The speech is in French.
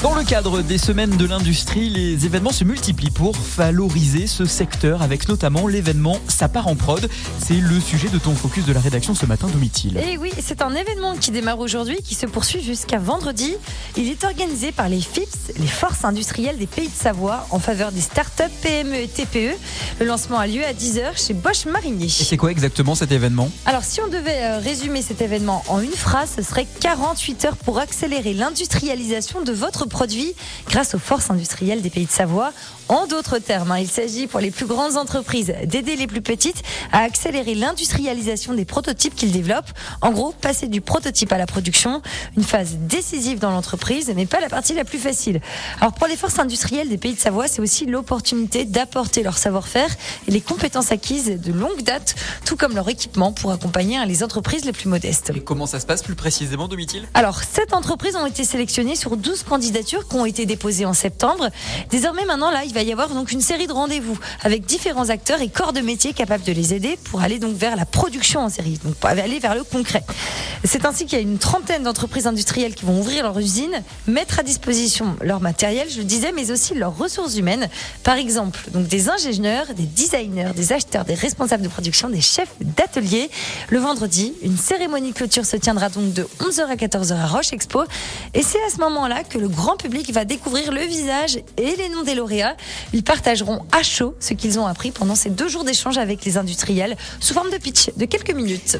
Dans le cadre des semaines de l'industrie, les événements se multiplient pour valoriser ce secteur avec notamment l'événement Ça part en prod. C'est le sujet de ton focus de la rédaction ce matin, Domitil. Et oui, c'est un événement qui démarre aujourd'hui, qui se poursuit jusqu'à vendredi. Il est organisé par les FIPS, les forces industrielles des pays de Savoie, en faveur des startups, PME et TPE. Le lancement a lieu à 10h chez Bosch Marinier. Et c'est quoi exactement cet événement? Alors, si on devait euh, résumer cet événement en une phrase, ce serait 48 heures pour accélérer l'industrialisation de votre produit grâce aux forces industrielles des pays de Savoie. En d'autres termes, hein, il s'agit pour les plus grandes entreprises d'aider les plus petites à accélérer l'industrialisation des prototypes qu'ils développent. En gros, passer du prototype à la production, une phase décisive dans l'entreprise, mais pas la partie la plus facile. Alors pour les forces industrielles des pays de Savoie, c'est aussi l'opportunité d'apporter leur savoir-faire et les compétences acquises de longue date, tout comme leur équipement pour accompagner hein, les entreprises les plus modestes. Et comment ça se passe plus précisément, Domitil? Alors, sept entreprises ont été sélectionnées sur 12 candidatures qui ont été déposées en septembre. Désormais, maintenant, là, il va y avoir donc une série de rendez-vous avec différents acteurs et corps de métier capables de les aider pour aller donc vers la production en série, donc pour aller vers le concret. C'est ainsi qu'il y a une trentaine d'entreprises industrielles qui vont ouvrir leur usine, mettre à disposition leur matériel, je le disais, mais aussi leurs ressources humaines. Par exemple, donc des ingénieurs, des designers, des acheteurs, des responsables de production, des chefs d'atelier. Le vendredi, une cérémonie clôture se tiendra donc de 11h à 14h à Roche Expo. Et c'est à ce moment-là que le grand public va découvrir le visage et les noms des lauréats. Ils partageront à chaud ce qu'ils ont appris pendant ces deux jours d'échange avec les industriels sous forme de pitch de quelques minutes.